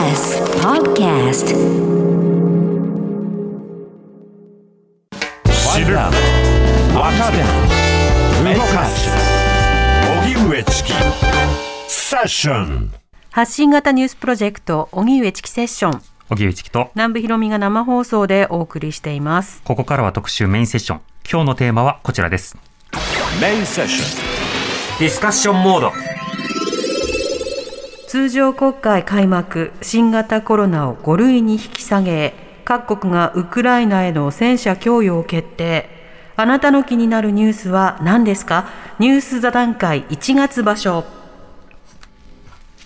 TBS Podcast 知る若手動かす荻上チキセッション発信型ニュースプロジェクト荻上チキセッション荻上チキと南部ひろみが生放送でお送りしていますここからは特集メインセッション今日のテーマはこちらですメインセッショディスカッションモード通常国会開幕新型コロナを5類に引き下げ各国がウクライナへの戦車供与を決定。あなたの気になるニュースは何ですか？ニュース座談会1月場所。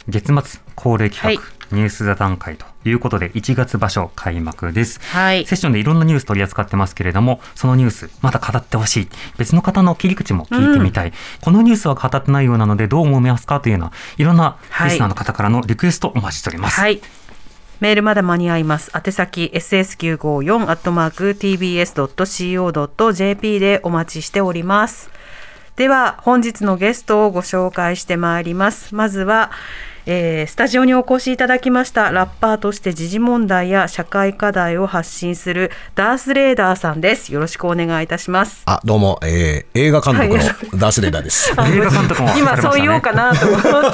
月末恒例企画、はいニュース座談会ということで1月場所開幕ですはいセッションでいろんなニュース取り扱ってますけれどもそのニュースまだ語ってほしい別の方の切り口も聞いてみたい、このニュースは語ってないようなのでどう思いますかというようないろんなはいリスナーの方からのリクエストお待ちしております、はい。メールまだ間に合います。宛先 ss954 アットマーク tbs.co.jp でお待ちしております。では本日のゲストをご紹介してまいります。まずは、えースタジオにお越しいただきましたラッパーとして時事問題や社会課題を発信するダースレーダーさんです。よろしくお願いいたします。あ、どうも、えー映画監督のはいダースレーダーです。映画監督もね。今そう言おうかなと思っ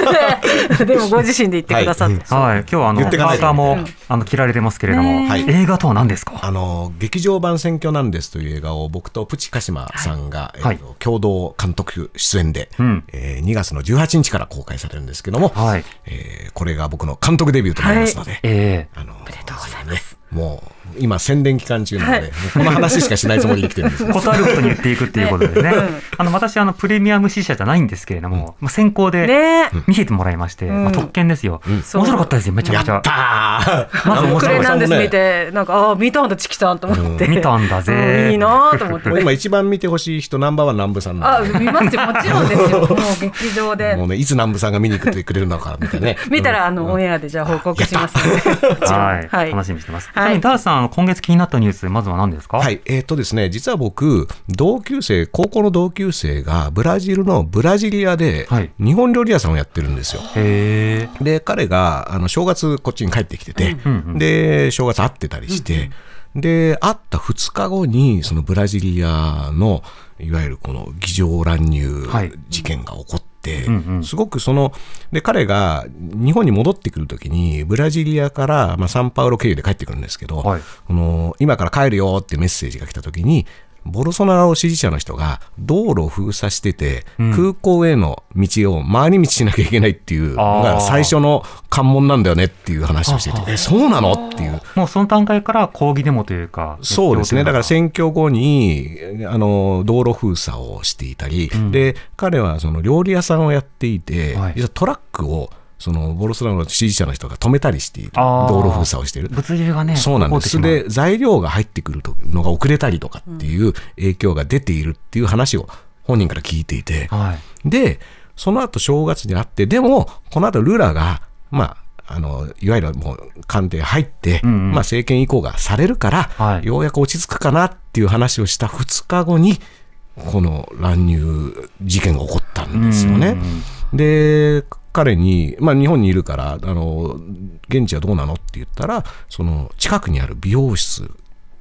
て、でもご自身で言ってくださって。はい、今日はあの言ってかないと。パーカーも、あの着られてますけれども、ねはい映画とは何ですか？あの、劇場版選挙なんですという映画を僕とプチカシマさんが、はい。えーと共同監督出演で、うん。えー2月の18日から公開されるんですけども、はいえーこれが僕の監督デビューとなりますので、ええあの、おめでとうございます。もう、今宣伝期間中なので、はい。もうこの話しかしないつもりで来てるんですよ。ことあることに言っていくっていうことでね、あの私あのプレミアム試写じゃないんですけれども、まあ、先行でね。見せてもらいまして、まあ、特権ですよ、面そう白かったですよめちゃくちゃ。あー。まず面白かっなんです見て、なんか、ああ、見たんだ、チキさんと思って。見たんだぜうんいいなと思って。今一番見てほしい人ナンバーワン南部さんなあ。見ますよ、もちろんですよ。もう劇場で。も。うね、いつ南部さんが見に来てくれるのかみたいなね。見たら、あの、オンエアでじゃあ報告しますので。はい。楽しみにしてます、はい。ダースさん今月気になったニュースまずは何ですか？はい、えーっとですね、実は僕、同級生、高校の同級生がブラジルのブラジリアではい。日本料理屋さんをやってるんですよ。へえで、彼があの正月こっちに帰ってきてて、で、正月会ってたりして、で、会った2日後に、そのブラジリアの、いわゆるこの議場乱入はい。事件が起こっすごくその、で、彼が日本に戻ってくるときに、ブラジリアから、まあ、サンパウロ経由で帰ってくるんですけど、はい。この今から帰るよってメッセージが来たときに、ボルソナロ支持者の人が道路を封鎖してて、空港への道を回り道しなきゃいけないっていうのが最初の関門なんだよねっていう話をしてて、え、そうなの？っていう。もうその段階から抗議デモというかそうですね。だからせ選挙後に、あの、道路封鎖をしていたり、で、彼はその料理屋さんをやっていて、はい。実はトラックを、そのボルソナロの支持者の人が止めたりしている。道路封鎖をしている。物流がねそうなんです。で、材料が入ってくるのが遅れたりとかっていう影響が出ているっていう話を本人から聞いていて、はいで、その後正月にあって、でも、この後ルラが、まあ、あの、いわゆるもう官邸入って、んうんまあ政権移行がされるから、はいようやく落ち着くかなっていう話をした2日後に、この乱入事件が起こったんですよね。で、彼に、まあ日本にいるから、あの、現地はどうなのって言ったら、その近くにある美容室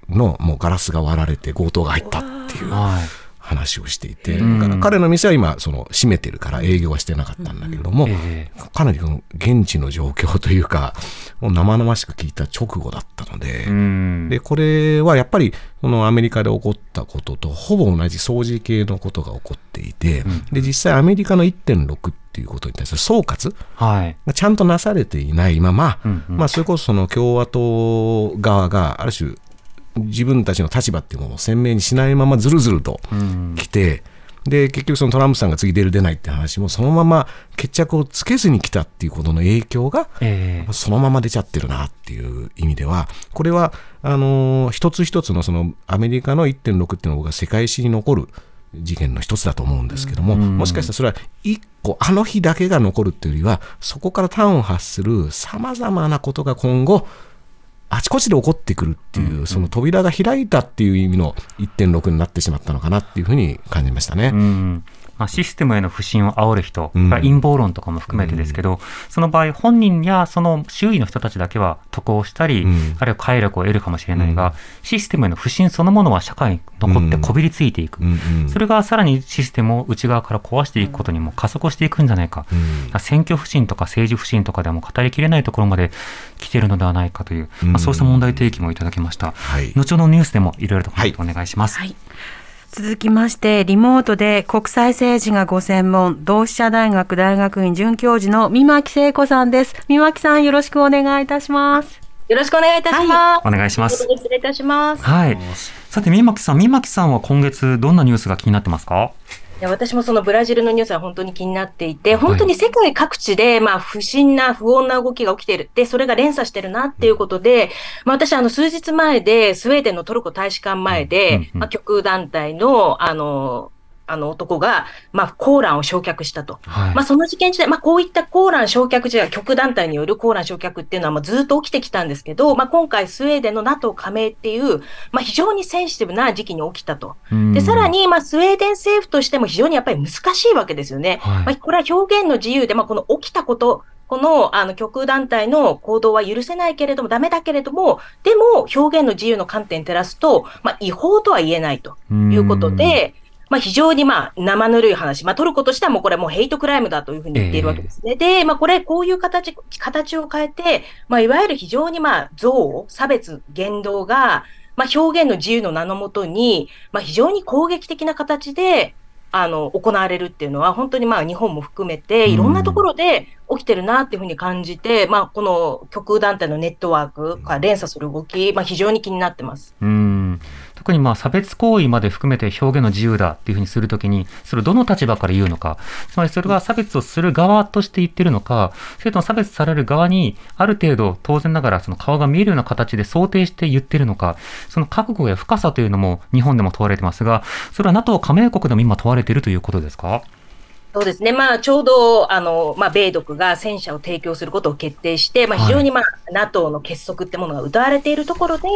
のもうガラスが割られて強盗が入ったっていう。はい。話をしていて、彼の店は今、その閉めてるから営業はしてなかったんだけれども、えかなりこの現地の状況というか、もう生々しく聞いた直後だったので、で、これはやっぱり、このアメリカで起こったこととほぼ同じ掃除系のことが起こっていて、で、実際アメリカの1.6っていうことに対する総括はい。がちゃんとなされていないまま、まあ、それこそその共和党側がある種、自分たちの立場っていうものを鮮明にしないままずるずると来て、で結局そのトランプさんが次出る出ないって話もそのまま決着をつけずに来たっていうことの影響がええ。そのまま出ちゃってるなっていう意味では、これは、あのー一つ一つのそのアメリカの1.6っていうのが世界史に残る事件の一つだと思うんですけども、もしかしたらそれは一個、あの日だけが残るっていうよりは、そこから端を発するさまざまなことが今後、あちこちで起こってくるっていう、その扉が開いたっていう意味の1.6になってしまったのかなっていうふうに感じましたね。うんまあ、システムへの不信を煽る人、うん陰謀論とかも含めてですけど、その場合、本人やその周囲の人たちだけは得をしたり、うんあるいは快楽を得るかもしれないが、システムへの不信そのものは社会に残ってこびりついていく。うんうんそれがさらにシステムを内側から壊していくことにも加速していくんじゃないか。うん選挙不信とか政治不信とかでも語りきれないところまで来ているのではないかという、うんまあ、そうした問題提起もいただきました。はい後ほニュースでもいろいろとコメントお願いします。はい。続きまして、リモートで国際政治がご専門、同志社大学大学院准教授の三巻聖子さんです。三巻さん、よろしくお願いいたします。よろしくお願いいたします。お願いします。失礼いたします。はい。さて、三巻さん、三巻さんは今月どんなニュースが気になってますか？いや私もそのブラジルのニュースは本当に気になっていて、い本当に世界各地で、まあ、不審な、不穏な動きが起きている。で、それが連鎖してるなっていうことで、まあ、私、あの、数日前で、スウェーデンのトルコ大使館前うんで、うんまあ、極右団体の、あの、あの男が、まあ、コーランを焼却したと。はい。まあ、その事件自体、まあ、こういったコーラン焼却自体、極団体によるコーラン焼却っていうのはもうずっと起きてきたんですけど、まあ、今回、スウェーデンの NATO 加盟っていう、まあ、非常にセンシティブな時期に起きたと。うんで、さら、に、まあ、スウェーデン政府としても非常にやっぱり難しいわけですよね。はいまあ、これは表現の自由で、まあ、この起きたこと、この、あの、極右団体の行動は許せないけれども、ダメだけれども、でも、表現の自由の観点に照らすと、まあ、違法とは言えないということで、まあ、非常にまあ生ぬるい話、まあ、トルコとしてはもうこれはもうヘイトクライムだというふうに言っているわけですね。で、まあ、これ、こういう形、形を変えて、まあ、いわゆる非常にまあ、憎悪、差別、言動が、まあ、表現の自由の名のもとに、まあ、非常に攻撃的な形で、あの、行われるっていうのは、本当にまあ、日本も含めて、いろんなところで起きてるなっていうふうに感じて、まあ、この極右団体のネットワークが連鎖する動き、まあ、非常に気になってます。うん特にまあ差別行為まで含めて表現の自由だっていうふうにするときに、それをどの立場から言うのか、つまりそれが差別をする側として言ってるのか、それとも差別される側に、ある程度当然ながらその顔が見えるような形で想定して言ってるのか、その覚悟や深さというのも日本でも問われてますが、それは NATO 加盟国でも今問われているということですか？そうですね。まあ、ちょうど、あの、まあ、米独が戦車を提供することを決定して、まあ、はい非常に、まあ、NATO の結束ってものが謳われているところで、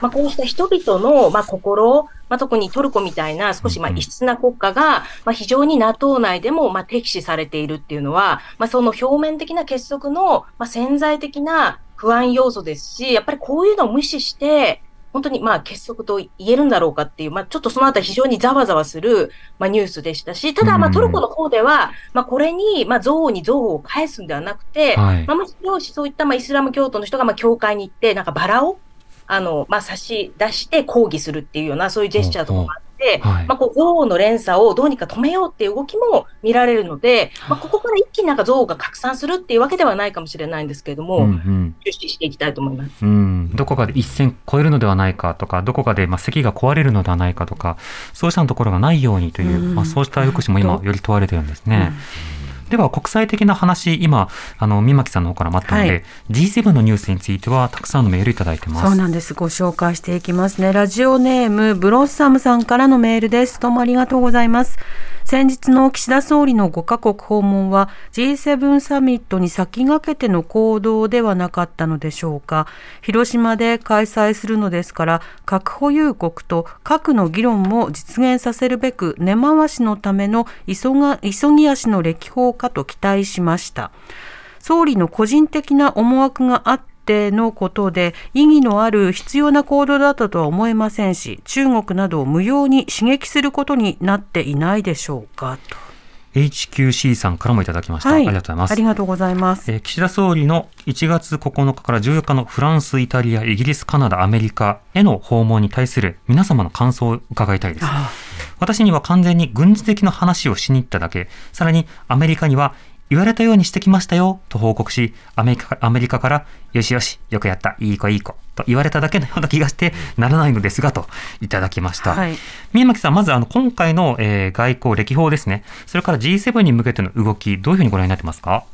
まあ、こうした人々の、まあ、心、まあ、特にトルコみたいな少し、まあ、異質な国家が、まあ、非常に NATO 内でも、まあ、敵視されているっていうのは、まあ、その表面的な結束の、まあ、潜在的な不安要素ですし、やっぱりこういうのを無視して、本当にまあ結束と言えるんだろうかっていう、まあ、ちょっとそのあたり非常にざわざわする、まあ、ニュースでしたし、ただ、まあ、うん。トルコの方では、まあ、これに、まあ、憎悪に憎悪を返すんではなくて、はい。まあ、むしろそういった、まあ、イスラム教徒の人が、まあ、教会に行って、なんかバラを、あの、まあ、差し出して抗議するっていうような、そういうジェスチャーとかもあって、はい。まあ、こう、憎悪の連鎖をどうにか止めようっていう動きも見られるので、まあ、ここから一気になんか憎悪が拡散するっていうわけではないかもしれないんですけれども、うんうん。注視していきたいと思います。うん、どこかで一線超えるのではないかとか、どこかでまあ席が壊れるのではないかとか、そうしたところがないようにという、うん。まあ、そうした抑止も今本、より問われてるんですね。では、国際的な話、今、あの、三巻さんの方からもあったので、はい G7 のニュースについては、たくさんのメールいただいてます。そうなんです。ご紹介していきますね。ラジオネーム、ブロッサムさんからのメールです。どうもありがとうございます。先日の岸田総理の5カ国訪問は G7 サミットに先駆けての行動ではなかったのでしょうか。広島で開催するのですから、核保有国と核の議論も実現させるべく根回しのための急が急ぎ足の歴訪かと期待しました。総理の個人的な思惑があってのことで意義のある必要な行動だったとは思えませんし中国などを無用に刺激することになっていないでしょうかと HQC さんからもいただきました。ありがとうございます。ありがとうございます。えー岸田総理の1月9日から14日のフランス、イタリア、イギリス、カナダ、アメリカへの訪問に対する皆様の感想を伺いたいです。あ私には完全に軍事的な話をしに行っただけ、さらにアメリカには言われたようにしてきましたよと報告し、アメリカアメリカからよしよし、よくやった、いい子いい子と言われただけのような気がしてならないのですがといただきました。はい。宮巻さん、まずあの今回の、えー外交歴訪ですね、それから G7 に向けての動き、どういうふうにご覧になってますか？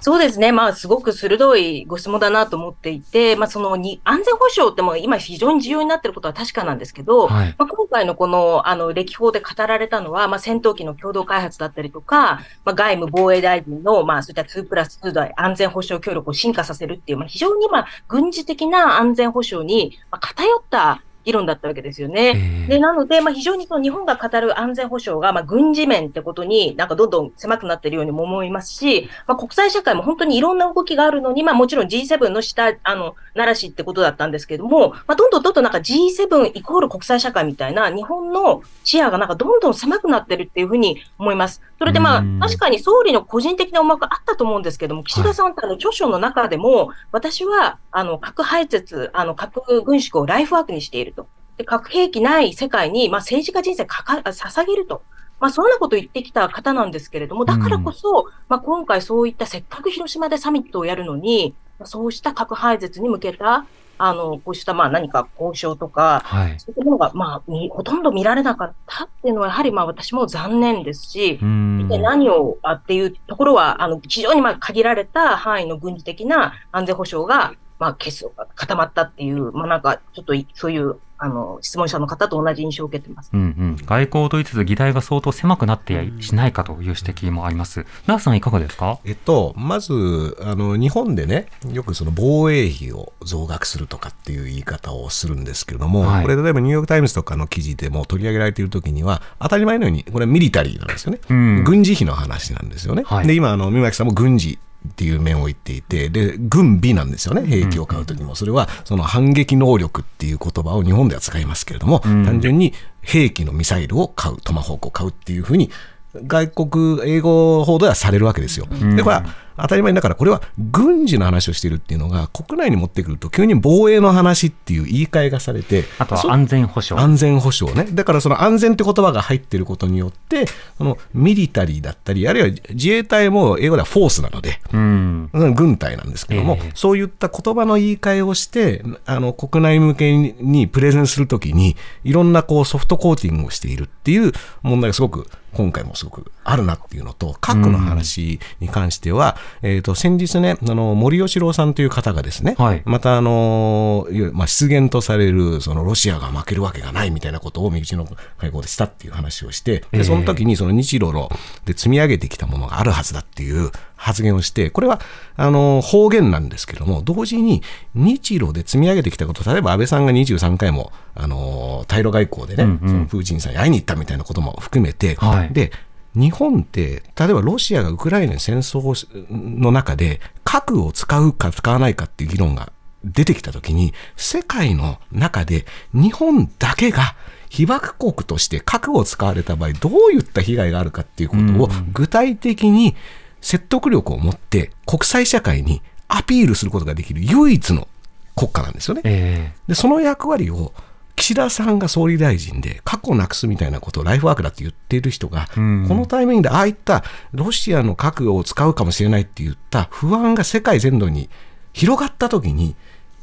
そうですね。まあ、すごく鋭いご質問だなと思っていて、まあ、そのに、安全保障ってもう今非常に重要になっていることは確かなんですけど、はいまあ、今回のこの、あの、歴訪で語られたのは、まあ、戦闘機の共同開発だったりとか、まあ、外務防衛大臣の、まあ、そういった2プラス2で安全保障協力を進化させるっていう、まあ、非常に、まあ、軍事的な安全保障に、まあ、偏った議論だったわけですよね。で、なので、まあ、非常にその日本が語る安全保障が、まあ、軍事面ってことになんかどんどん狭くなっているようにも思いますし、まあ、国際社会も本当にいろんな動きがあるのに、まあ、もちろん G7 の下、あの、ならしってことだったんですけども、まあ、どんどんどんどんなんか G7 イコール国際社会みたいな日本の視野がなんかどんどん狭くなってるっていうふうに思います。それでまあ、確かに総理の個人的な思惑あったと思うんですけども、岸田さんってあの著書の中でも、私は、あの、核廃絶、あの、核軍縮をライフワークにしていると。で核兵器ない世界に、まあ、政治家人生かか捧げると。まあ、そんなことを言ってきた方なんですけれども、だからこそ、うん、まあ、今回そういったせっかく広島でサミットをやるのに、そうした核廃絶に向けた、あの、こうしたまあ何か交渉とか、はい、そういったものがまあほとんど見られなかったっていうのは、やはりまあ私も残念ですし、で何をあっていうところは、あの、非常にまあ限られた範囲の軍事的な安全保障が、まあ、結束固まったっていう、まあなんか、ちょっとそういうあの質問者の方と同じ印象を受けてます、うんうん、外交と言いつつ、議題が相当狭くなってやしないかという指摘もあります。ラーさん、いかがですか、えっと、まずあの、日本でね、よくその防衛費を増額するとかっていう言い方をするんですけれども、はい、これ、例えばニューヨーク・タイムズとかの記事でも取り上げられているときには、当たり前のように、これはミリタリーなんですよね、うん、軍事費の話なんですよね。はい、で今あの、三巻さんも軍事っていう面を言っていて、で、軍備なんですよね、兵器を買うときも。それは、その反撃能力っていう言葉を日本では使いますけれども、単純に兵器のミサイルを買う、トマホークを買うっていうふうに、外国、英語報道はされるわけですよ。で、これは当たり前だから、これは軍事の話をしているっていうのが、国内に持ってくると、急に防衛の話っていう言い換えがされて、あとは安全保障。安全保障ね。だからその安全って言葉が入っていることによって、そのミリタリーだったり、あるいは自衛隊も英語ではフォースなので、うん、軍隊なんですけども、えー、そういった言葉の言い換えをして、あの国内向けにプレゼンするときに、いろんなこうソフトコーティングをしているっていう問題がすごく今回もすごくあるなっていうのと、核の話に関しては、えっ、ー、と、先日ね、あの、森喜朗さんという方がですね、はい、またあの、まあ、出現とされる、そのロシアが負けるわけがないみたいなことを、右の会合でしたっていう話をして、で、その時にその日露の、で積み上げてきたものがあるはずだっていう発言をして、これは、あの、方言なんですけども、同時に日露で積み上げてきたこと、例えば安倍さんが23回も、あの、対ロ外交でね、うんうん、そのプーチンさんに会いに行ったみたいなことも含めて、はい、で、日本って、例えばロシアがウクライナに戦争の中で、核を使うか使わないかっていう議論が出てきたときに、世界の中で日本だけが被爆国として核を使われた場合、どういった被害があるかっていうことを具体的に説得力を持って国際社会にアピールすることができる唯一の国家なんですよね。えー、でその役割を岸田さんが総理大臣で過去なくすみたいなことをライフワークだって言っている人が、このタイミングでああいったロシアの核を使うかもしれないって言った不安が世界全土に広がった時に、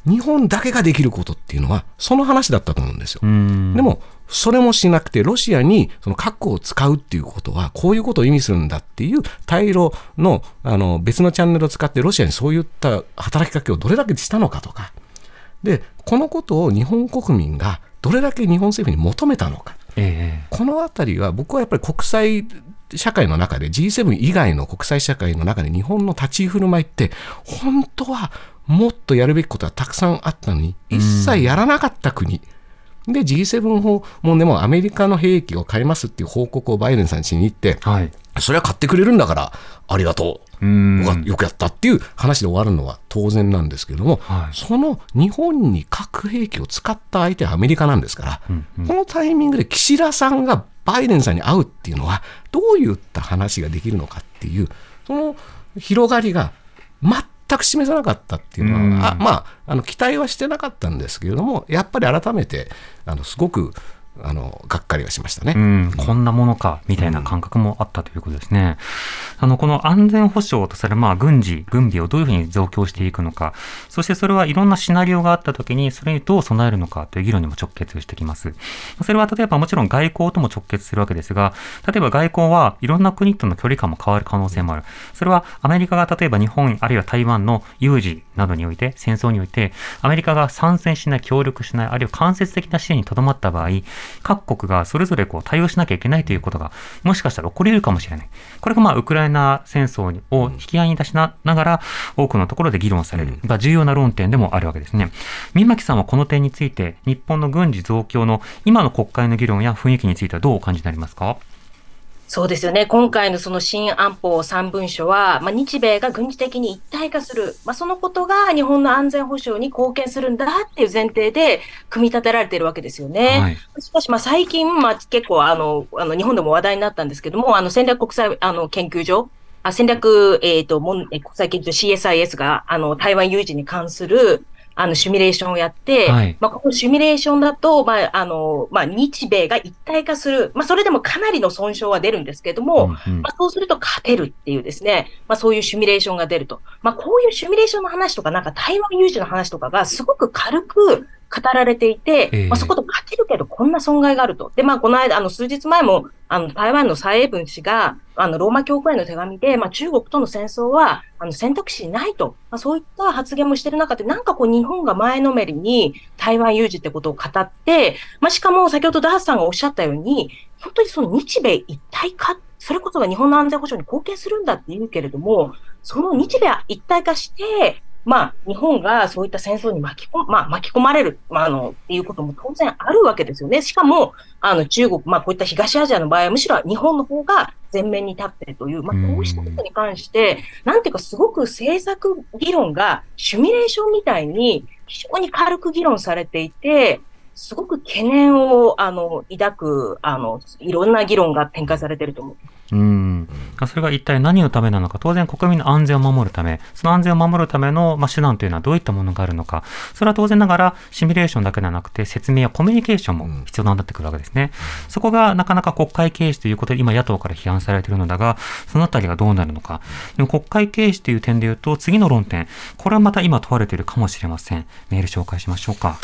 日本だけができることっていうのは、その話だったと思うんですよ。でも、それもしなくて、ロシアにその核を使うっていうことは、こういうことを意味するんだっていう、対ロのあの別のチャンネルを使って、ロシアにそういった働きかけをどれだけしたのかとか、で、このことを日本国民がどれだけ日本政府に求めたのか、えー、このあたりは僕はやっぱり国際社会の中で G7 以外の国際社会の中で日本の立ち居振る舞いって本当はもっとやるべきことはたくさんあったのに一切やらなかった国、で G7 法もでもアメリカの兵器を買いますっていう報告をバイデンさんにしに行って、はい、それは買ってくれるんだからありがとう。よくやったっていう話で終わるのは当然なんですけれども、はい、その日本に核兵器を使った相手はアメリカなんですから、うんうん、このタイミングで岸田さんがバイデンさんに会うっていうのは、どういった話ができるのかっていう、その広がりが全く示さなかったっていうのは、あまあ、あの期待はしてなかったんですけれども、やっぱり改めて、あのすごくあのがっかりはしましたね、うん、こんなものかみたいな感覚もあったということですね。あのこの安全保障とされるまあ軍事、軍備をどういうふうに増強していくのか、そしてそれはいろんなシナリオがあったときに、それにどう備えるのかという議論にも直結してきます。それは例えばもちろん外交とも直結するわけですが、例えば外交はいろんな国との距離感も変わる可能性もある。それはアメリカが例えば日本あるいは台湾の有事などにおいて、戦争において、アメリカが参戦しない、協力しない、あるいは間接的な支援にとどまった場合、各国がそれぞれこう対応しなきゃいけないということが、もしかしたら起こり得るかもしれない。これがまあ、ウクライナ戦争を引き合いに出しながら、多くのところで議論される、重要な論点でもあるわけですね。三巻さんはこの点について、日本の軍事増強の今の国会の議論や雰囲気についてはどうお感じになりますか？そうですよね。今回のその新安保3文書は、まあ、日米が軍事的に一体化する、まあ、そのことが日本の安全保障に貢献するんだっていう前提で組み立てられているわけですよね。はい、しかし、まあ、最近、まあ、結構あの、あの日本でも話題になったんですけども、あの戦略国際あの研究所、あ戦略、えっ、ー、と、国際研究所 CSIS が、あの、台湾有事に関する、あの、シミュレーションをやって、はい、まあ、このシミュレーションだと、まあ、あの、まあ、日米が一体化する、まあ、それでもかなりの損傷は出るんですけれども、うんうん、まあ、そうすると勝てるっていうですね、まあ、そういうシミュレーションが出ると。まあ、こういうシミュレーションの話とか、なんか台湾有事の話とかがすごく軽く語られていて、えー、まあ、そこと勝てるけど、こんな損害があると。で、まあ、この間、あの、数日前も、あの、台湾の蔡英文氏が、あの、ローマ教会の手紙で、まあ、中国との戦争は、あの、選択肢ないと。まあ、そういった発言もしてる中で、なんかこう、日本が前のめりに台湾有事ってことを語って、まあ、しかも、先ほどダースさんがおっしゃったように、本当にその日米一体化、それこそが日本の安全保障に貢献するんだって言うけれども、その日米一体化して、まあ、日本がそういった戦争に巻き込,、まあ、巻き込まれる、まあ、あの、っていうことも当然あるわけですよね。しかも、あの、中国、まあ、こういった東アジアの場合は、むしろ日本の方が前面に立っているという、まあ、こうしたことに関して、なんていうか、すごく政策議論がシミュレーションみたいに非常に軽く議論されていて、すごく懸念を、あの、抱く、あの、いろんな議論が展開されていると思う。うん。それが一体何のためなのか、当然国民の安全を守るため、その安全を守るための、まあ、手段というのはどういったものがあるのか、それは当然ながらシミュレーションだけではなくて、説明やコミュニケーションも必要になってくるわけですね。そこがなかなか国会軽視ということで、今野党から批判されているのだが、そのあたりがどうなるのか。でも国会軽視という点で言うと、次の論点、これはまた今問われているかもしれません。メール紹介しましょうか。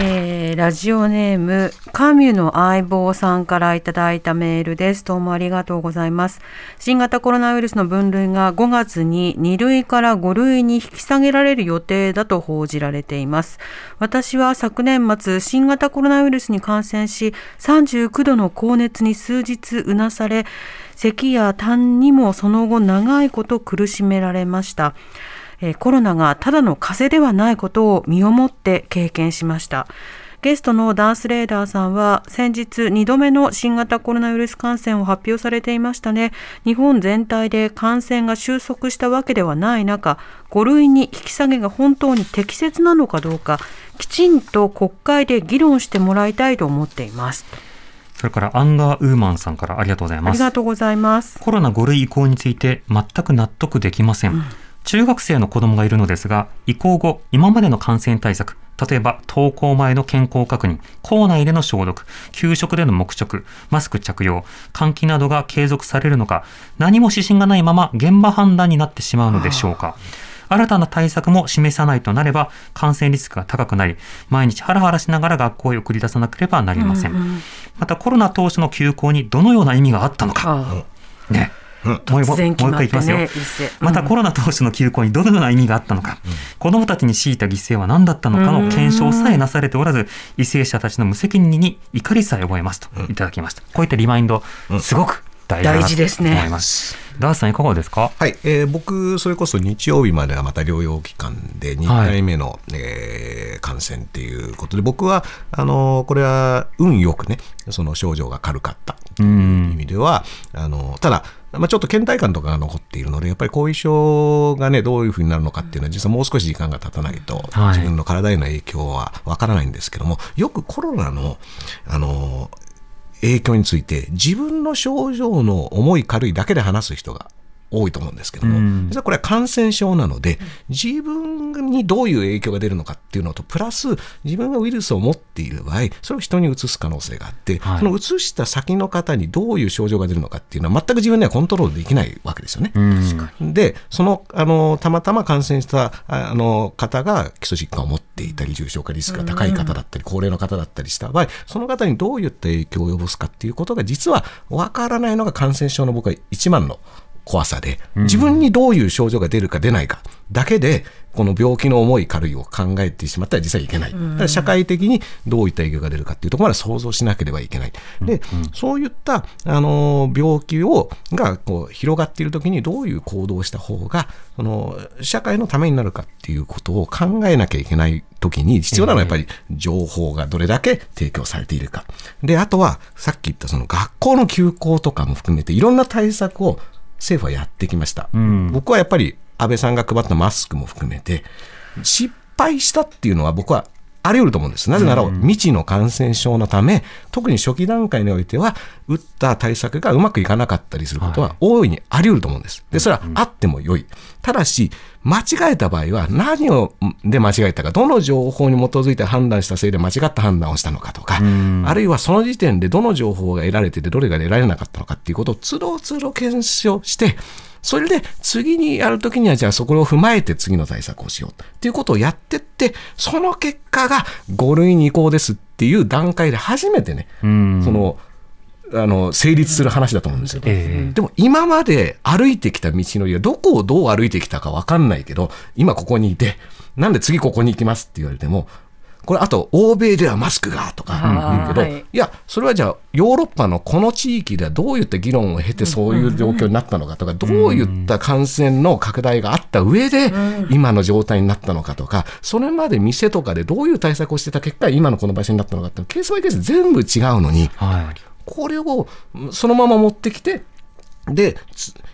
えー、ラジオネームカミュの相棒さんからいただいたメールです。どうもありがとうございます。新型コロナウイルスの分類が5月に2類から5類に引き下げられる予定だと報じられています。私は昨年末新型コロナウイルスに感染し39度の高熱に数日うなされ咳や痰にもその後長いこと苦しめられました。えコロナがただの風邪ではないことを身をもって経験しました。ゲストのダース・レーダーさんは先日2度目の新型コロナウイルス感染を発表されていましたね。日本全体で感染が収束したわけではない中、5類に引き下げが本当に適切なのかどうか、きちんと国会で議論してもらいたいと思っています。それからアンガーウーマンさんからありがとうございます。ありがとうございます。コロナ5類移行について全く納得できません。うん中学生の子供がいるのですが、移行後、今までの感染対策、例えば登校前の健康確認、校内での消毒、給食での黙食、マスク着用、換気などが継続されるのか、何も指針がないまま現場判断になってしまうのでしょうか。新たな対策も示さないとなれば感染リスクが高くなり、毎日ハラハラしながら学校へ送り出さなければなりません。うんうん、またコロナ当初の休校にどのような意味があったのか。ね。もう一回いきますよ。またコロナ当初の休校にどのような意味があったのか、うん、子どもたちに強いた犠牲は何だったのかの検証さえなされておらず、為政者たちの無責任に怒りさえ覚えますといただきました。こういったリマインド、すごく大事だと思います。ダースさんいかがですか？はい、えー、僕それこそ日曜日まではまた療養期間で2回目の、はい、えー、感染っていうことで僕はあのこれは運よくねその症状が軽かったという意味ではあのただまあ、ちょっと倦怠感とかが残っているので、やっぱり後遺症がね、どういうふうになるのかっていうのは、実はもう少し時間が経たないと、自分の体への影響はわからないんですけども、よくコロナの、あの、影響について、自分の症状の重い軽いだけで話す人が多いと思うんですけども、うん、実はこれは感染症なので、自分にどういう影響が出るのかっていうのと、プラス自分がウイルスを持っている場合、それを人にうつす可能性があって、はい、そのうつした先の方にどういう症状が出るのかっていうのは、全く自分ではコントロールできないわけですよね。うん、で、そのあのたまたま感染したあの方が基礎疾患を持っていたり、重症化リスクが高い方だったり、高齢の方だったりした場合、その方にどういった影響を及ぼすかっていうことが、実は分からないのが感染症の僕は一番の怖さで、自分にどういう症状が出るか出ないかだけで、この病気の重い軽いを考えてしまったら実はいけない。だから社会的にどういった影響が出るかっていうところまで想像しなければいけない。で、そういった、あの、病気を、が、こう、広がっている時にどういう行動をした方が、その、社会のためになるかっていうことを考えなきゃいけない時に必要なのはやっぱり情報がどれだけ提供されているか。で、あとは、さっき言ったその学校の休校とかも含めていろんな対策を政府はやってきました。ん僕はやっぱり安倍さんが配ったマスクも含めて、失敗したっていうのは僕はあり得ると思うんです。なぜなら、未知の感染症のため、特に初期段階においては、打った対策がうまくいかなかったりすることは大いにあり得ると思うんです。で、それはあっても良い。ただし、間違えた場合は何をで間違えたか、どの情報に基づいて判断したせいで間違った判断をしたのかとか、あるいはその時点でどの情報が得られてて、どれが得られなかったのかっていうことをつどつど検証して、それで次にやるときには、じゃあそこを踏まえて次の対策をしようっていうことをやってって、その結果が5類に移行ですっていう段階で初めてね、うん。その、あの、成立する話だと思うんですよ。ええ。でも今まで歩いてきた道のりはどこをどう歩いてきたかわかんないけど、今ここにいて、なんで次ここに行きますって言われても、これあと欧米ではマスクがとか言うけど、はい。いや、それはじゃあヨーロッパのこの地域ではどういった議論を経てそういう状況になったのかとか、どういった感染の拡大があった上で今の状態になったのかとか、それまで店とかでどういう対策をしてた結果、今のこの場所になったのかっていうのケースバイケース全部違うのに、はい。これをそのまま持ってきて、で、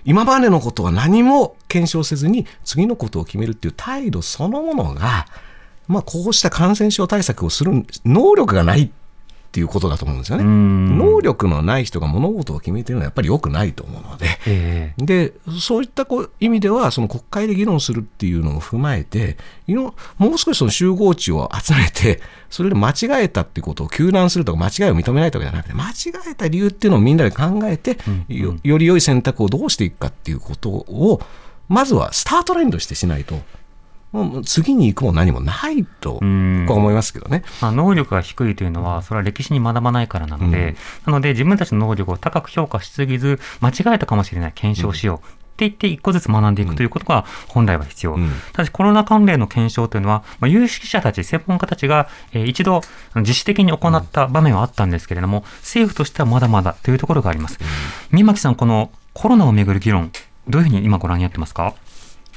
今までのことは何も検証せずに次のことを決めるっていう態度そのものが、まあ、こうした感染症対策をする能力がないっていうことだと思うんですよね。ん。能力のない人が物事を決めているのはやっぱり良くないと思うので、ええ。でそういったこう意味ではその国会で議論するっていうのを踏まえてもう少しその集合値を集めてそれで間違えたっていうことを糾弾するとか間違いを認めないとかじゃなくて間違えた理由っていうのをみんなで考えて、よより良い選択をどうしていくかっていうことをまずはスタートラインとしてしないともう次に行くも何もないとん僕は思いますけどね。まあ、能力が低いというのは、それは歴史に学ばないからなので、なので自分たちの能力を高く評価しすぎず、間違えたかもしれない、検証しよう。って言って一個ずつ学んでいくということが本来は必要。んただしコロナ関連の検証というのは、まあ、有識者たち、専門家たちが、えー一度自主的に行った場面はあったんですけれども、政府としてはまだまだというところがあります。三巻さん、このコロナをめぐる議論、どういうふうに今ご覧になってますか？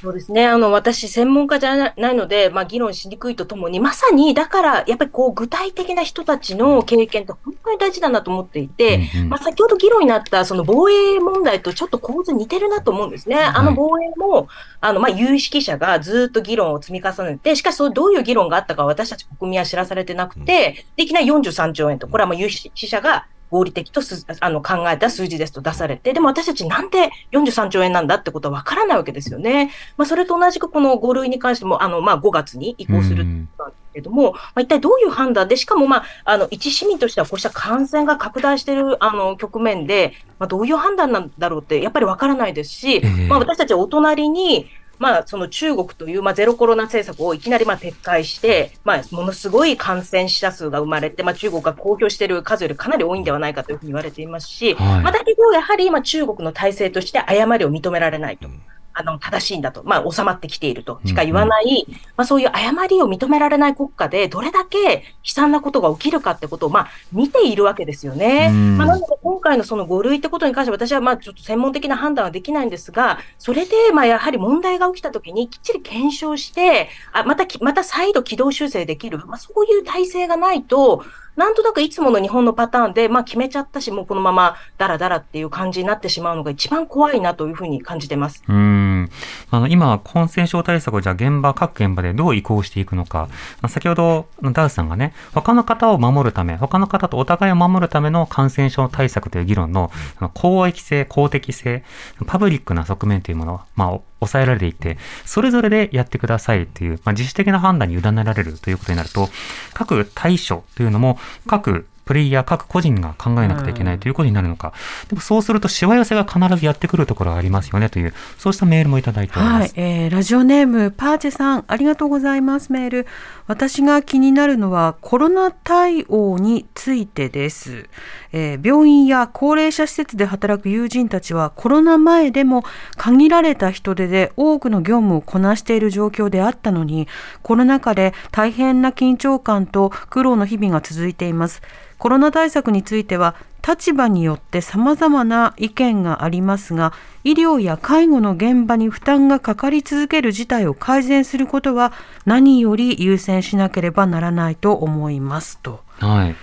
そうですね。あの、私、専門家じゃないので、まあ、議論しにくいとともに、まさに、だから、やっぱりこう、具体的な人たちの経験って本当に大事だなと思っていて、うんうんまあ、先ほど議論になった、その防衛問題とちょっと構図似てるなと思うんですね。あの防衛も、あの、まあ、有識者がずっと議論を積み重ねて、しかし、そのどういう議論があったか私たち国民は知らされてなくて、でいきなり43兆円と、これはもう有識者が合理的とすあの考えた数字ですと出されて、でも私たちなんで43兆円なんだってことは分からないわけですよね。まあ、それと同じくこの5類に関しても、あの、まあ、5月に移行するなんですけども、まあ、一体どういう判断で、しかも、まあ、あの、一市民としてはこうした感染が拡大している、あの、局面で、まあ、どういう判断なんだろうって、やっぱり分からないですし、ええまあ、私たちはお隣に、まあ、その中国という、まあ、ゼロコロナ政策をいきなりまあ撤回して、まあ、ものすごい感染者数が生まれて、まあ、中国が公表している数よりかなり多いんではないかというふうに言われていますし、はいまあ、だけど、やはり今、中国の体制として誤りを認められないと。あの、正しいんだと。まあ、収まってきていると。しか言わない、まあ、そういう誤りを認められない国家で、どれだけ悲惨なことが起きるかってことを、まあ、見ているわけですよね。うん。まあ、なので、今回のその5類ってことに関しては、私はまあ、ちょっと専門的な判断はできないんですが、それで、まあ、やはり問題が起きたときに、きっちり検証して、あ、またき、また再度軌道修正できる、まあ、そういう体制がないと、なんとなくいつもの日本のパターンで、まあ、決めちゃったし、もうこのままダラダラっていう感じになってしまうのが一番怖いなというふうに感じてます。うんあの今、感染症対策をじゃあ現場、各現場でどう移行していくのか、先ほどダウさんがね、他の方を守るため、他の方とお互いを守るための感染症対策という議論の公益性、公的性、パブリックな側面というものを、まあ、抑えられていて、それぞれでやってくださいという、まあ、自主的な判断に委ねられるということになると、各対処というのも、各プレイヤー各個人が考えなくてはいけないということになるのか、でもそうするとしわ寄せが必ずやってくるところがありますよねという。そうしたメールもいただいております、はい、えーラジオネームパーチェさんありがとうございます。メール。私が気になるのはコロナ対応についてです、えー病院や高齢者施設で働く友人たちはコロナ前でも限られた人手で多くの業務をこなしている状況であったのにコロナ禍で大変な緊張感と苦労の日々が続いていますコロナ対策については立場によって様々な意見がありますが医療や介護の現場に負担がかかり続ける事態を改善することは何より優先しなければならないと思いますと。はい。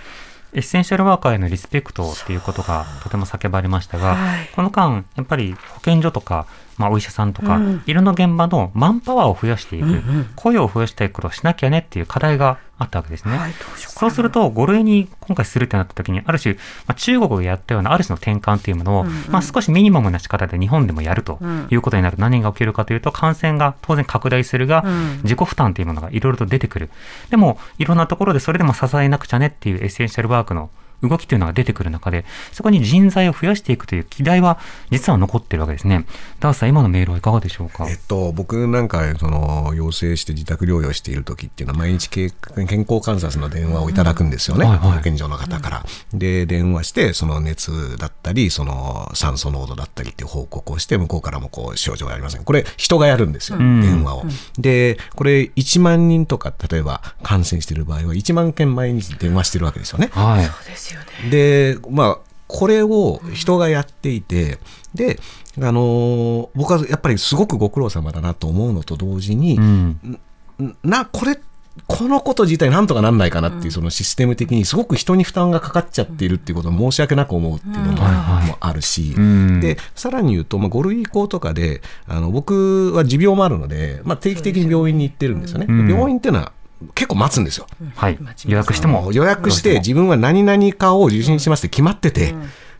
エッセンシャルワーカーへのリスペクトっていうことがとても叫ばれましたが、はいこの間、やっぱり保健所とか、まあ、お医者さんとか、うん。いろんな現場のマンパワーを増やしていく、雇用を増やしていくことをしなきゃねっていう課題があったわけですね。はい。どうそうすると、5類に今回するってなった時に、ある種、まあ、中国がやったようなある種の転換っていうものを、うんうん。まあ、少しミニマムな仕方で日本でもやるとうん。いうことになる。と何が起きるかというと、感染が当然拡大するが、うん。自己負担というものがいろいろと出てくる。でも、いろんなところでそれでも支えなくちゃねっていうエッセンシャルワークの動きというのが出てくる中で、そこに人材を増やしていくという議題は実は残ってるわけですね。ダースさん、今のメールはいかがでしょうか？えっと、僕なんかその陽性して自宅療養している時っていうのは毎日け健康観察の電話をいただくんですよね、うんはいはい保健所の方から。で電話してその熱だったりその酸素濃度だったりっていう報告をして向こうからもこう症状がありませんこれ人がやるんですよ、ん電話を。でこれ1万人とか例えば感染している場合は1万件毎日電話してるわけですよね。はい。そうですよね。で、まあ、これを人がやっていて、で、あのー僕はやっぱりすごくご苦労様だなと思うのと同時にう、ん。んな、これ、このこと自体なんとかなんないかなっていう、そのシステム的にすごく人に負担がかかっちゃっているっていうことを申し訳なく思うっていうのも,、あるし、うんで、さらに言うと、まあ、5類移行とかで、あの、僕は持病もあるので、まあ、定期的に病院に行ってるんですよね。うん病院っていうのは結構待つんですよ。はい。予約しても。予約して自分は何々かを受診しますって決まってて、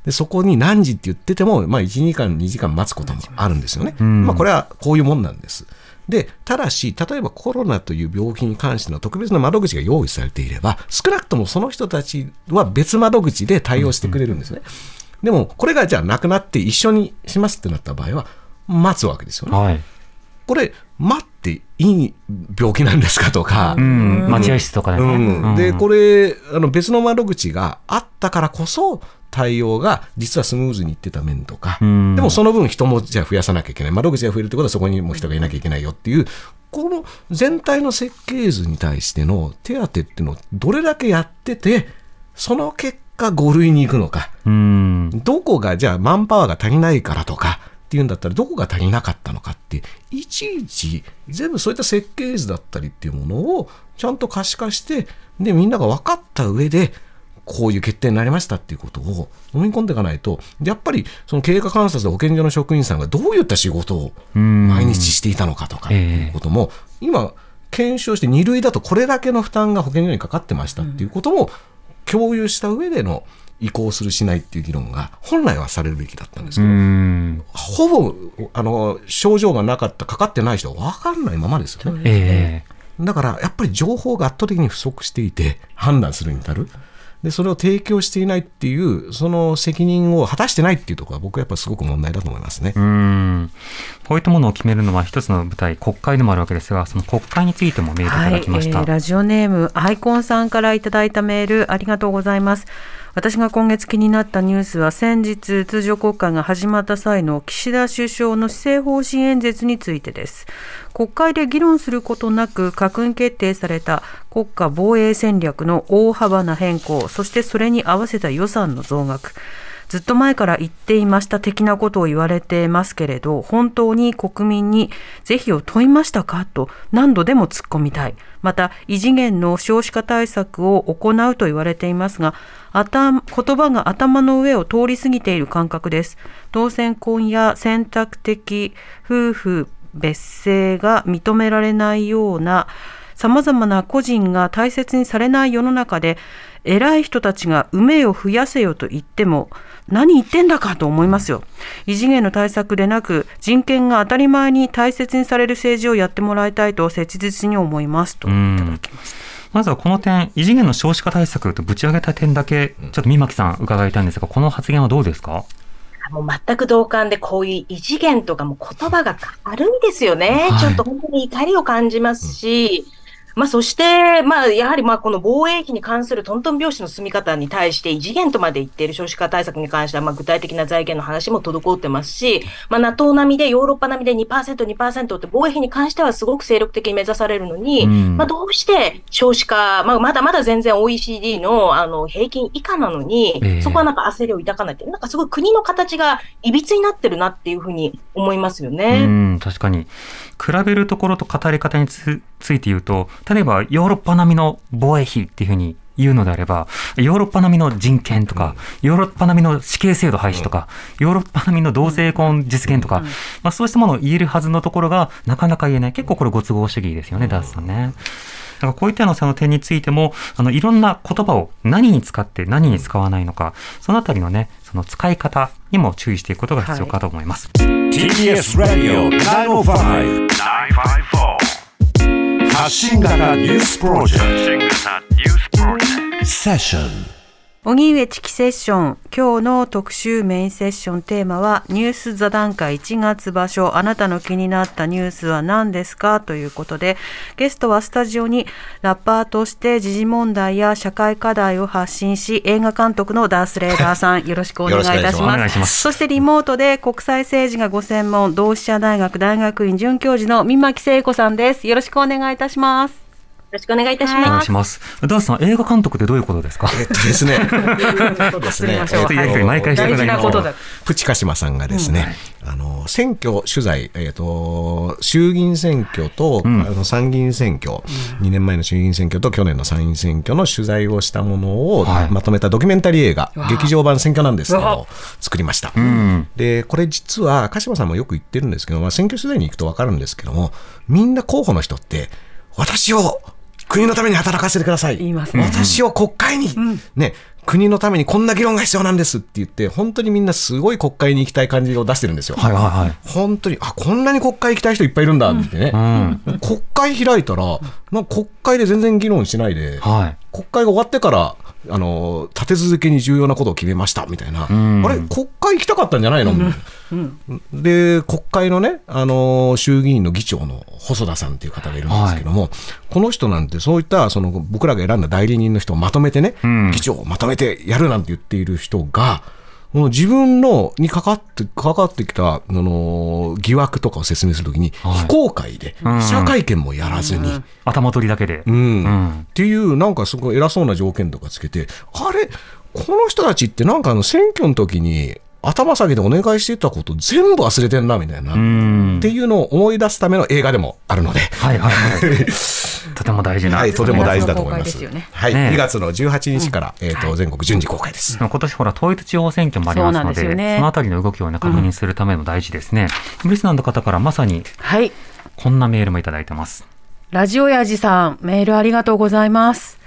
でそこに何時って言ってても、まあ、1、2時間、2時間待つこともあるんですよね。んまあ、これはこういうもんなんです。で、ただし、例えばコロナという病気に関しての特別な窓口が用意されていれば、少なくともその人たちは別窓口で対応してくれるんですね。でも、これがじゃあなくなって一緒にしますってなった場合は、待つわけですよね。はい。これ、待っていい病気なんですかとか、うん。待合室とかでね。うん、でこれあの別の窓口があったからこそ対応が実はスムーズにいってた面とか、うん。でもその分人もじゃあ増やさなきゃいけない。窓口が増えるってことはそこにも人がいなきゃいけないよっていうこの全体の設計図に対しての手当っていうのをどれだけやっててその結果5類に行くのか。うん。どこがじゃあマンパワーが足りないからとかっていうんだったらどこが足りなかったのかっていちいち全部そういった設計図だったりっていうものをちゃんと可視化してでみんなが分かった上でこういう決定になりましたっていうことを飲み込んでいかないとやっぱりその経過観察で保健所の職員さんがどういった仕事をうん。毎日していたのかとかっていうことも今検証して2類だとこれだけの負担が保健所にかかってましたっていうことも共有した上での移行するしないっていう議論が本来はされるべきだったんですうけど、ん。ほぼあの症状がなかったかかってない人は分かんないままですよねええだからやっぱり情報が圧倒的に不足していて判断するに至るでそれを提供していないっていうその責任を果たしてないっていうところは僕はやっぱりすごく問題だと思いますね。うん。こういったものを決めるのは一つの舞台、国会でもあるわけですが、その国会についてもメールいたはい、だきました。えーラジオネームアイコンさんからいただいたメールありがとうございます私が今月気になったニュースは先日通常国会が始まった際の岸田首相の施政方針演説についてです。国会で議論することなく閣議決定された国家防衛戦略の大幅な変更そしてそれに合わせた予算の増額。ずっと前から言っていました的なことを言われてますけれど本当に国民に是非を問いましたか？と何度でも突っ込みたい。また異次元の少子化対策を行うと言われていますが頭言葉が頭の上を通り過ぎている感覚です。同性婚や選択的夫婦別姓が認められないようなさまざまな個人が大切にされない世の中で偉い人たちが梅を増やせよと言っても何言ってんだかと思いますよ。異次元の対策でなく人権が当たり前に大切にされる政治をやってもらいたいと切実に思いますと。いただきました。まずはこの点、異次元の少子化対策とぶち上げた点だけ、ちょっと三巻さん伺いたいんですが、この発言はどうですか？もう全く同感で、こういう異次元とかも言葉が軽いですよね。はい。ちょっと本当に怒りを感じますし、まあそして、まあやはりまあこの防衛費に関するトントン拍子の進み方に対して異次元とまで言っている少子化対策に関しては、まあ具体的な財源の話も滞ってますし、まあ NATO 並みでヨーロッパ並みで2%、2%って防衛費に関してはすごく精力的に目指されるのに、うんまあどうして少子化、まあまだまだ全然 OECD のあの平均以下なのに、ええそこはなんか焦りを抱かないって、なんかすごい国の形がいびつになってるなっていうふうに思いますようね。ん、確かに。比べるところと語り方につついて言うと、例えばヨーロッパ並みの防衛費っていうふうに言うのであれば、ヨーロッパ並みの人権とか、ヨーロッパ並みの死刑制度廃止とか、ヨーロッパ並みの同性婚実現とか、まあ、そうしたものを言えるはずのところがなかなか言えない。結構これご都合主義ですよね、ダースさんね。だからこういったようなその点についても、あの、いろんな言葉を何に使って何に使わないのか、そのあたりのね、その使い方にも注意していくことが必要かと思います。TBS ラディオ905-954発信型ニュースプロジェクト。セッション荻上チキセッション。今日の特集メインセッションテーマはニュース座談会。1月場所。あなたの気になったニュースは何ですか？ということでゲストはスタジオにラッパーとして時事問題や社会課題を発信し映画監督のダース・レーダーさん。よろしくお願いいたします。そしてリモートで国際政治がご専門同志社大学大学院准教授の三巻聖子さんです。よろしくお願いいたします。よろしくお願いいたしお願ます。いします。ダースさん、映画監督ってどういうことですか？えっとですね、そうですねちょっとやりとり毎回してく大ださい事なプチカシマさん。がですね、あの選挙取材、えっと衆議院選挙と、ん。あの参議院選挙、2年前の衆議院選挙と去年の参院選挙の取材をしたものをはい。まとめたドキュメンタリー映画、劇場版選挙なんですけど、作りました。うん。でこれ実は鹿島さんもよく言ってるんですけど、まあ、選挙取材に行くと分かるんですけどもみんな候補の人って私を国のために働かせてください言いますね私を国会に、ね国のためにこんな議論が必要なんですって言って本当にみんなすごい国会に行きたい感じを出してるんですよ。はいはいはい。本当にあこんなに国会行きたい人いっぱいいるんだってね、うん。国会開いたらなんか国会で全然議論しないで、はい。国会が終わってからあの立て続けに重要なことを決めましたみたいな、ん。あれ、国会行きたかったんじゃないの、で、国会のね、あの衆議院の議長の細田さんっていう方がいるんですけども、この人なんて、そういったその僕らが選んだ代理人の人をまとめてね、ん。議長をまとめてやるなんて言っている人が、自分のにかかってかかってきたあの疑惑とかを説明するときに、はい。非公開でうん。記者会見もやらずに、頭取りだけで。うん。うん。っていう、なんかすごい偉そうな条件とかつけて、あれ、この人たちってなんかあの選挙の時に頭下げてお願いしてたこと全部忘れてんなみたいな、うっん。ていうのを思い出すための映画でもあるので、はいはいはい。とても大事な。はい、とても大事だと思います。公開ですよねはい、ね2月の18日から、えっ、と、全国順次公開です。今年ほら統一地方選挙もありますのそうなんで、ですよねそのあたりの動きをね、確認するためも大事ですね。リスナーの方からまさにはいこんなメールもいただいてます。ラジオやじさん、メールありがとうございます。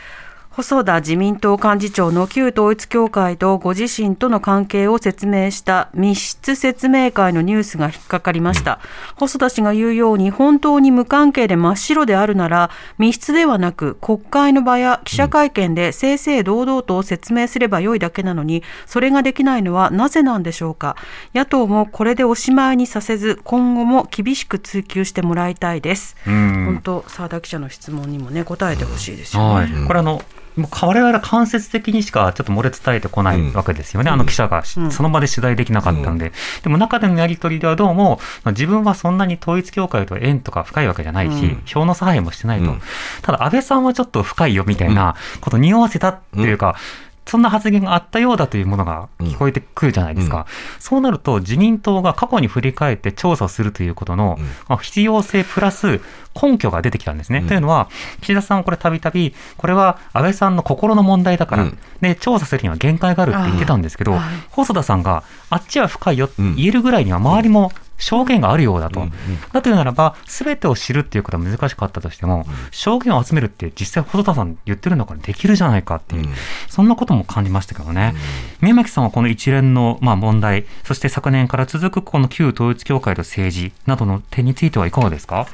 細田自民党幹事長の旧統一教会とご自身との関係を説明した密室説明会のニュースが引っかかりました。細田氏が言うように本当に無関係で真っ白であるなら密室ではなく国会の場や記者会見で正々堂々と説明すればよいだけなのにそれができないのはなぜなんでしょうか野党もこれでおしまいにさせず今後も厳しく追及してもらいたいです。うん本当澤田記者の質問にもね答えてほしいですよね。はい。これあの、もう我々は間接的にしかちょっと漏れ伝えてこないわけですよね、あの記者がしうん。その場で取材できなかったんで、でも中でのやり取りではどうも、まあ自分はそんなに統一教会と縁とか深いわけじゃないし、うん。票の差配もしてないと、うん。ただ安倍さんはちょっと深いよみたいなことを匂わせたっていうか、そんな発言があったようだというものが聞こえてくるじゃないですか。そうなると自民党が過去に振り返って調査するということの、うん。まあ必要性プラス根拠が出てきたんですね。うん。というのは、岸田さんこれたびたび、これは安倍さんの心の問題だから、うん。で、調査するには限界があるって言ってたんですけど、細田さんがあっちは深いよってうん。言えるぐらいには周りも証言があるようだと。うんだというならば、すべてを知るっていうことは難しかったとしても、証言を集めるって実際細田さん言ってるんだからできるじゃないかっていう、うん。そんなことも感じましたけどね。宮巻さんはこの一連の、まあ、問題、そして昨年から続くこの旧統一教会と政治などの点についてはいかがですか？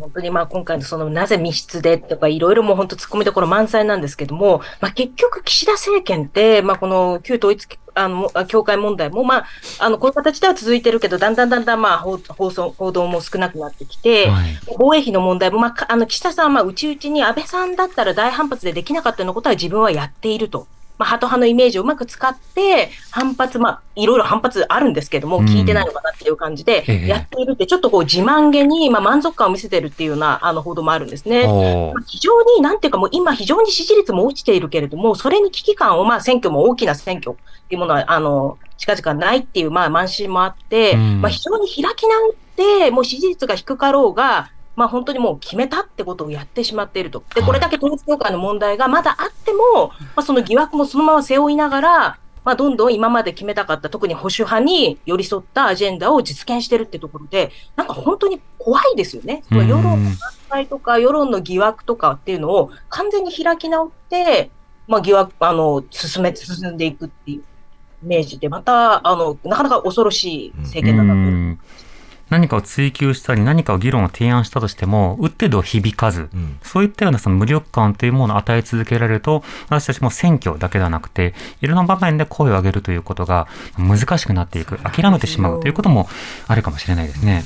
本当にまあ今回のそのなぜ密室でとかいろいろもう本当突っ込みどころ満載なんですけども、まあ結局岸田政権って、まあこの旧統一あの、教会問題も、まあ、あの、こういう形では続いてるけど、だんだんだんだん、まあ、放送、報道も少なくなってきて、はい、防衛費の問題も、まあ、あの、岸田さんは、まあ、内々に安倍さんだったら大反発でできなかったようなことは自分はやっていると。まあ、ハト派のイメージをうまく使って、反発、まあ、いろいろ反発あるんですけども、聞いてないのかなっていう感じで、やっているって、ちょっとこう自慢げに、まあ、満足感を見せてるっていうようなあの報道もあるんですね。まあ、非常に、なんていうかもう今非常に支持率も落ちているけれども、それに危機感を、まあ、選挙も大きな選挙っていうものは、あの、近々ないっていう、まあ、慢心もあって、まあ、非常に開き直って、もう支持率が低かろうが、まあ、本当にもう決めたってことをやってしまっていると。で、これだけ統一教会の問題がまだあっても、まあ、その疑惑もそのまま背負いながら、まあ、どんどん今まで決めたかった、特に保守派に寄り添ったアジェンダを実現しているってところで、なんか本当に怖いですよね。世論の反対とか、世論の疑惑とかっていうのを完全に開き直って、まあ、疑惑、あの、進め、進んでいくっていうイメージで、また、あの、なかなか恐ろしい政権だなと。何かを追求したり何かを議論を提案したとしても打ってど響かず、うん、そういったようなその無力感というものを与え続けられると私たちも選挙だけではなくていろんな場面で声を上げるということが難しくなっていく諦めてしまうということもあるかもしれないですね。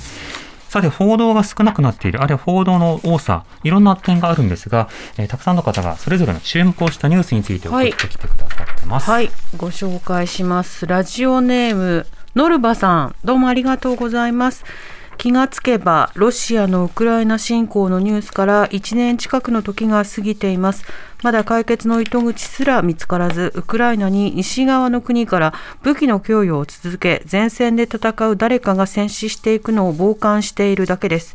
さて、報道が少なくなっている、あるいは報道の多さ、いろんな点があるんですが、えー、たくさんの方がそれぞれの注目をしたニュースについて送ってきてくださってます。はい、はい、ご紹介します。ラジオネーム、ノルバさん、どうもありがとうございます。気がつけばロシアのウクライナ侵攻のニュースから1年近くの時が過ぎていますまだ解決の糸口すら見つからずウクライナに西側の国から武器の供与を続け前線で戦う誰かが戦死していくのを傍観しているだけです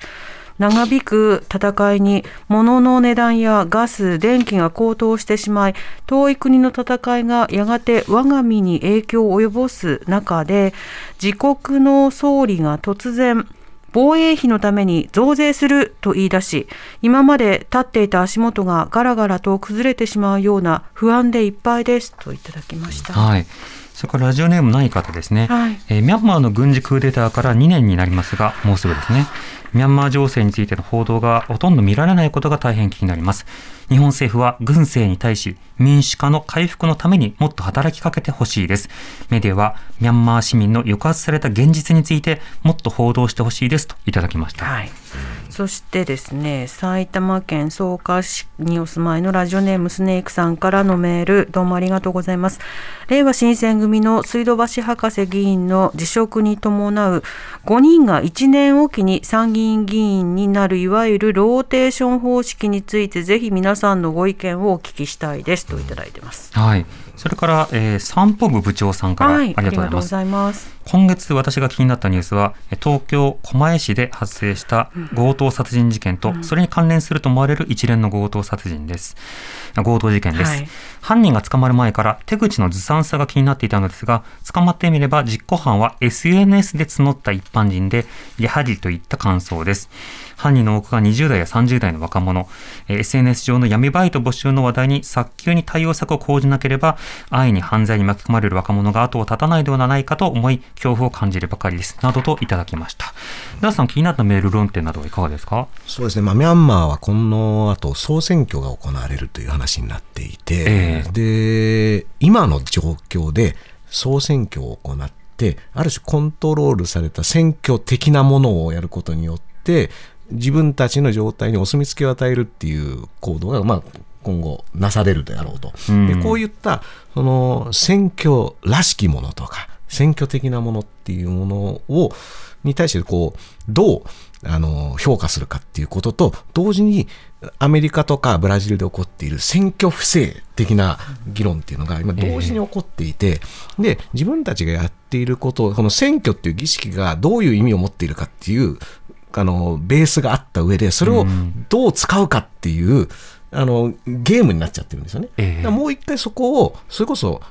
長引く戦いに物の値段やガス、電気が高騰してしまい、遠い国の戦いがやがて我が身に影響を及ぼす中で、自国の総理が突然、防衛費のために増税すると言い出し、今まで立っていた足元がガラガラと崩れてしまうような不安でいっぱいですといただきました。はい。それからラジオネームない方ですね、はい、えー、ミャンマーの軍事クーデターから2年になりますが、もうすぐですね。ミャンマー情勢についての報道がほとんど見られないことが大変気になります。日本政府は軍政に対し民主化の回復のためにもっと働きかけてほしいです。メディアはミャンマー市民の抑圧された現実についてもっと報道してほしいですといただきました。はいそしてですね埼玉県草加市にお住まいのラジオネームスネークさんからのメールどうもありがとうございます令和新選組の水道橋博士議員の辞職に伴う5人が1年おきに参議院議員になるいわゆるローテーション方式についてぜひ皆さんのご意見をお聞きしたいですといただいてます。はいそれから、えー、散歩部部長さんから、はい、ありがとうございます。今月私が気になったニュースは、東京狛江市で発生した強盗殺人事件と、うん、それに関連すると思われる一連の強盗殺人です。強盗事件です。はい犯人が捕まる前から手口のずさんさが気になっていたのですが、捕まってみれば実行犯は SNS で募った一般人で、やはりといった感想です。犯人の多くが20代や30代の若者、SNS 上の闇バイト募集の話題に早急に対応策を講じなければ、安易に犯罪に巻き込まれる若者が後を絶たないではないかと思い、恐怖を感じるばかりです。などといただきました。ダーさん、気になったメール論点などはいかがですか？そうですね、まあ、ミャンマーはこの後総選挙が行われるという話になっていて、えーで今の状況で総選挙を行ってある種コントロールされた選挙的なものをやることによって自分たちの状態にお墨付きを与えるっていう行動が、まあ、今後なされるであろうと、でこういったその選挙らしきものとか選挙的なものっていうものをに対してこうどうあの評価するかっていうことと同時にアメリカとかブラジルで起こっている選挙不正的な議論っていうのが今同時に起こっていて、で自分たちがやっていることこの選挙っていう儀式がどういう意味を持っているかっていうあのベースがあった上でそれをどう使うかっていう、あのゲームになっちゃってるんですよね。もう一回そこをそれこそ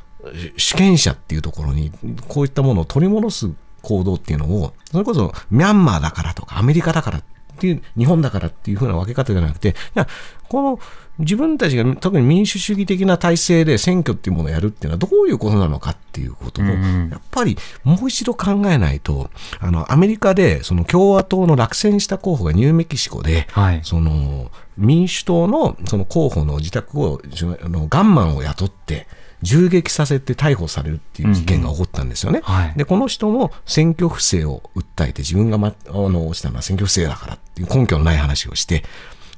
主権者っていうところにこういったものを取り戻す行動っていうのを、それこそミャンマーだからとかアメリカだからっていう日本だからっていうふうな分け方じゃなくていやこの自分たちが特に民主主義的な体制で選挙っていうものをやるっていうのはどういうことなのかっていうことをやっぱりもう一度考えないとあのアメリカでその共和党の落選した候補がニューメキシコで、はい、その民主党のその候補の自宅をあのガンマンを雇って銃撃させて逮捕されるっていう事件が起こったんですよね。うんうん。はい、で、この人も選挙不正を訴えて、自分が、ま、あのしたのは選挙不正だからっていう根拠のない話をして、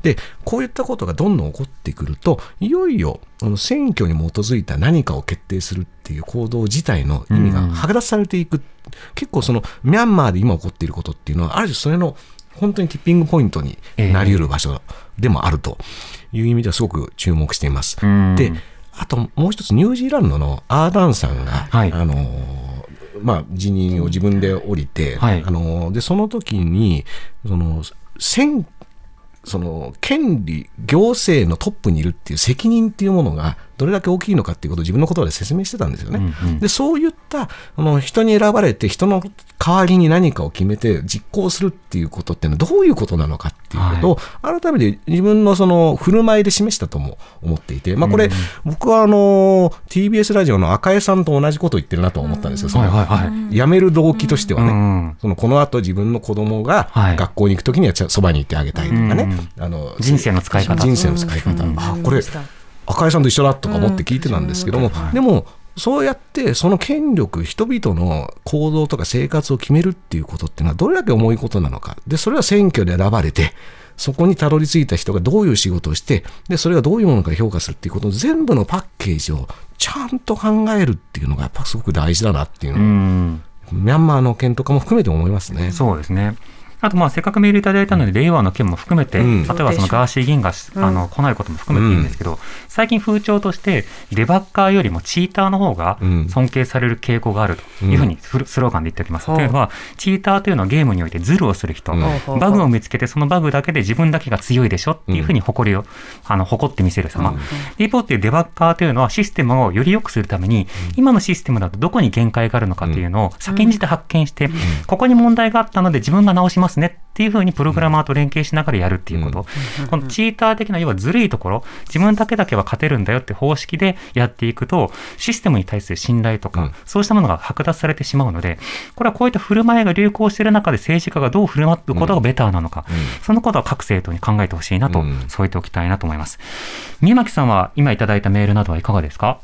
で、こういったことがどんどん起こってくると、いよいよあの選挙に基づいた何かを決定するっていう行動自体の意味が剥奪されていく、うん、結構そのミャンマーで今起こっていることっていうのは、ある種それの本当にティッピングポイントになり得る場所でもあるという意味ではすごく注目しています。であともう一つ、ニュージーランドのアーダーンさんが、はい、あのまあ、辞任を自分で降りて、はい、あのでその時にその選その権利、行政のトップにいるっていう責任っていうものがどれだけ大きいのかっていうことを自分の言葉で説明してたんですよね。うんうん、でそういったあの人に選ばれて人の代わりに何かを決めて実行するっていうことっていうのはどういうことなのかっていうことを、改めて自分のその振る舞いで示したとも思っていて、まあ、これ、僕はあの TBS ラジオの赤江さんと同じことを言ってるなと思ったんですよ、その辞める動機としてはね、そのこの後自分の子供が学校に行くときにはそばにいてあげたいとかね、あの人生の使い方。人生の使い方、あこれ赤井さんと一緒だとか思って聞いてたんですけども、でもそうやってその権力人々の行動とか生活を決めるっていうことっていうのはどれだけ重いことなのか。でそれは選挙で選ばれてそこにたどり着いた人がどういう仕事をしてでそれがどういうものか評価するっていうことの全部のパッケージをちゃんと考えるっていうのがやっぱすごく大事だなっていうのをミャンマーの件とかも含めて思いますね。そうですねあとまあせっかくメールいただいたので、令和の件も含めて、例えばそのガーシー議員が、あの来ないことも含めていいんですけど、最近風潮として、デバッカーよりもチーターの方が尊敬される傾向があるというふうにスローガンで言っております。というのは、チーターというのはゲームにおいてズルをする人、バグを見つけて、そのバグだけで自分だけが強いでしょっていうふうに誇りを、あの誇ってみせる様。一方でデバッカーというのはシステムをより良くするために、今のシステムだとどこに限界があるのかというのを先んじて発見して、ここに問題があったので自分が直しますねっていうふうにプログラマーと連携しながらやるっていうこと。このチーター的な、要はずるいところ、自分だけだけは勝てるんだよって方式でやっていくと、システムに対する信頼とか、そうしたものが剥奪されてしまうので、これはこういった振る舞いが流行している中で政治家がどう振る舞うことがベターなのか、そのことは各政党に考えてほしいなと、そう言っておきたいなと思います。宮巻さんは今いただいたメールなどはいかがですか？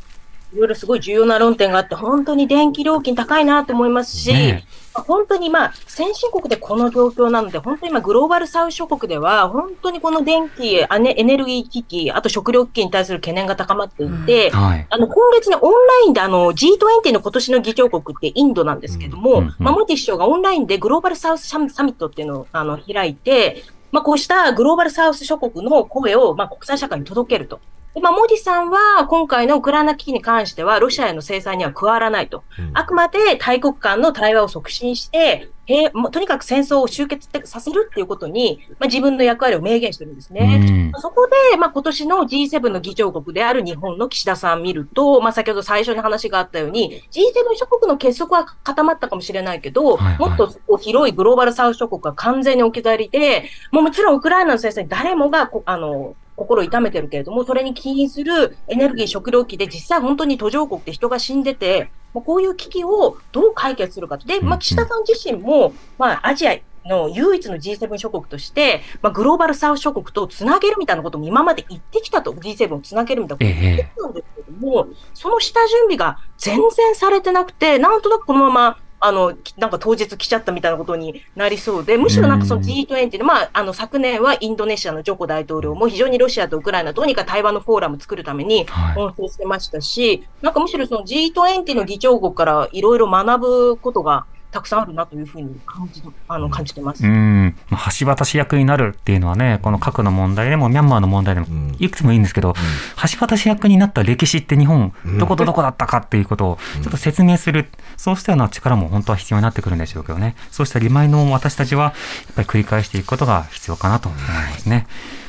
いろいろすごい重要な論点があって、本当に電気料金高いなと思いますし、ね、本当にまあ、先進国でこの状況なので、本当に今、グローバルサウス諸国では、本当にこの電気、エネルギー危機、あと食料危機に対する懸念が高まっていて、うん。はい、あの今月にオンラインであの G20 の今年の議長国ってインドなんですけども、うんうんうん、まあ、モディ首相がオンラインでグローバルサウスサミットっていうのをあの開いて、まあ、こうしたグローバルサウス諸国の声を、まあ、国際社会に届けると。まあ、モディさんは今回のウクライナ危機に関しては、ロシアへの制裁には加わらないと。うん、あくまで大国間の対話を促進して、とにかく戦争を終結させるっていうことに、まあ、自分の役割を明言してるんですね。うん、そこで、まあ、今年の G7 の議長国である日本の岸田さん見ると、まあ、先ほど最初に話があったように、G7 諸国の結束は固まったかもしれないけど、はいはい、もっと広いグローバルサウス諸国が完全に置き去りで、もうもちろんウクライナの制裁、誰もがあの心を痛めてるけれども、それに起因するエネルギー、食料危機で実際本当に途上国って人が死んでて、もうこういう危機をどう解決するかと。で、まあ、岸田さん自身も、まあ、アジアの唯一の G7 諸国として、まあ、グローバルサウス諸国とつなげるみたいなことも今まで言ってきたと、G7 をつなげるみたいなことを言ってきたんですけども、ええ、その下準備が全然されてなくて、なんとなくこのままあの、なんか当日来ちゃったみたいなことになりそうで、むしろなんかその G20 で、まあ、あの、昨年はインドネシアのジョコ大統領も非常にロシアとウクライナどうにか対話のフォーラム作るために奔走してましたし、はい、なんかむしろその G20 の議長国からいろいろ学ぶことがたくさんあるなというふうに感じあの感じてます。うん、橋渡し役になるっていうのはね、この核の問題でもミャンマーの問題でもいくつもいいんですけど、うん、橋渡し役になった歴史って日本、どことどこだったかっていうことをちょっと説明する、そうしたような力も本当は必要になってくるんでしょうけどね、そうしたリマインドを私たちはやっぱり繰り返していくことが必要かなと思いますね。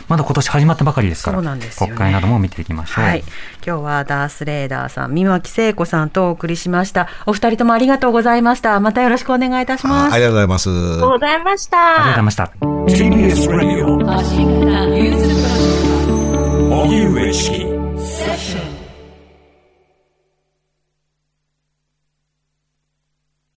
まだ今年始まったばかりですから、そうなんですよね国会なども見ていきましょう。はい、今日はダースレーダーさん、三巻聖子さんとお送りしました。お二人ともありがとうございました。またよろしくお願いいたします。ありがとうございます。ありがとうございました。ありがとうございました。TBS Radio 荻上チキ